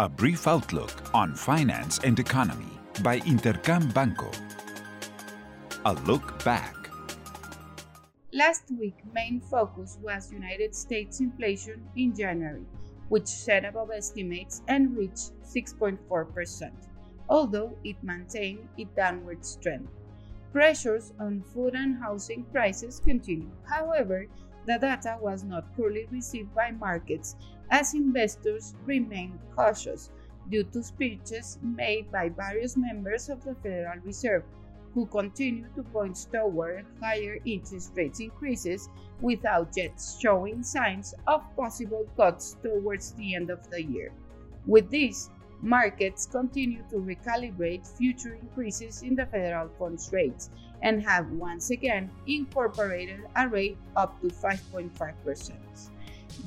A brief outlook on finance and economy by Intercam Banco. A look back. Last week, main focus was United States inflation in January, which set above estimates and reached 6.4%, although it maintained its downward trend. Pressures on food and housing prices continue. However, the data was not poorly received by markets as investors remained cautious due to speeches made by various members of the Federal Reserve, who continue to point toward higher interest rate increases without yet showing signs of possible cuts towards the end of the year. With this, markets continue to recalibrate future increases in the federal funds rates and have once again incorporated a rate up to 5.5%.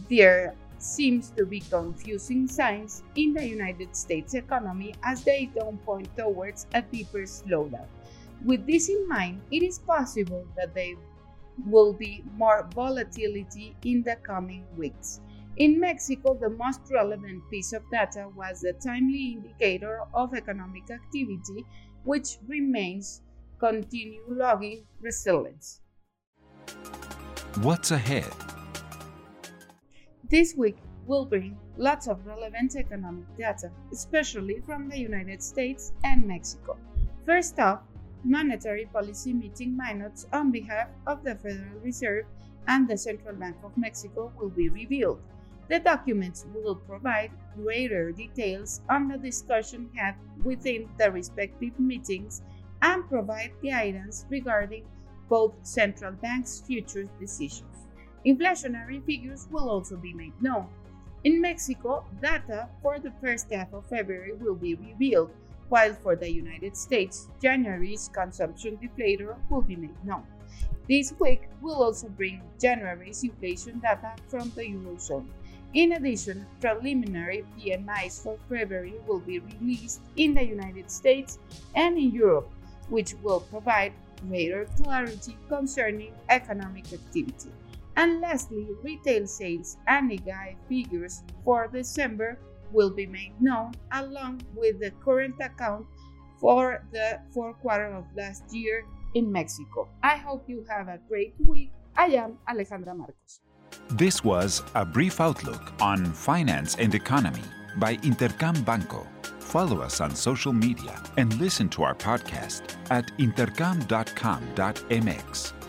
There seems to be confusing signs in the United States economy as they don't point towards a deeper slowdown. With this in mind, it is possible that there will be more volatility in the coming weeks. In Mexico, the most relevant piece of data was the timely indicator of economic activity, which remains continue logging resilience. What's ahead? This week will bring lots of relevant economic data, especially from the United States and Mexico. First off, monetary policy meeting minutes on behalf of the Federal Reserve and the Central Bank of Mexico will be revealed. The documents will provide greater details on the discussion had within the respective meetings and provide guidance regarding both central banks' future decisions. Inflationary figures will also be made known. In Mexico, data for the first half of February will be revealed, while for the United States, January's consumption deflator will be made known. This week will also bring January's inflation data from the Eurozone. In addition, preliminary PMIs for February will be released in the United States and in Europe, which will provide greater clarity concerning economic activity. And lastly, retail sales and IGAE figures for December will be made known along with the current account for the fourth quarter of last year in Mexico. I hope you have a great week. I am Alejandra Marcos. This was a brief outlook on finance and economy by Intercam Banco. Follow us on social media and listen to our podcast at intercam.com.mx.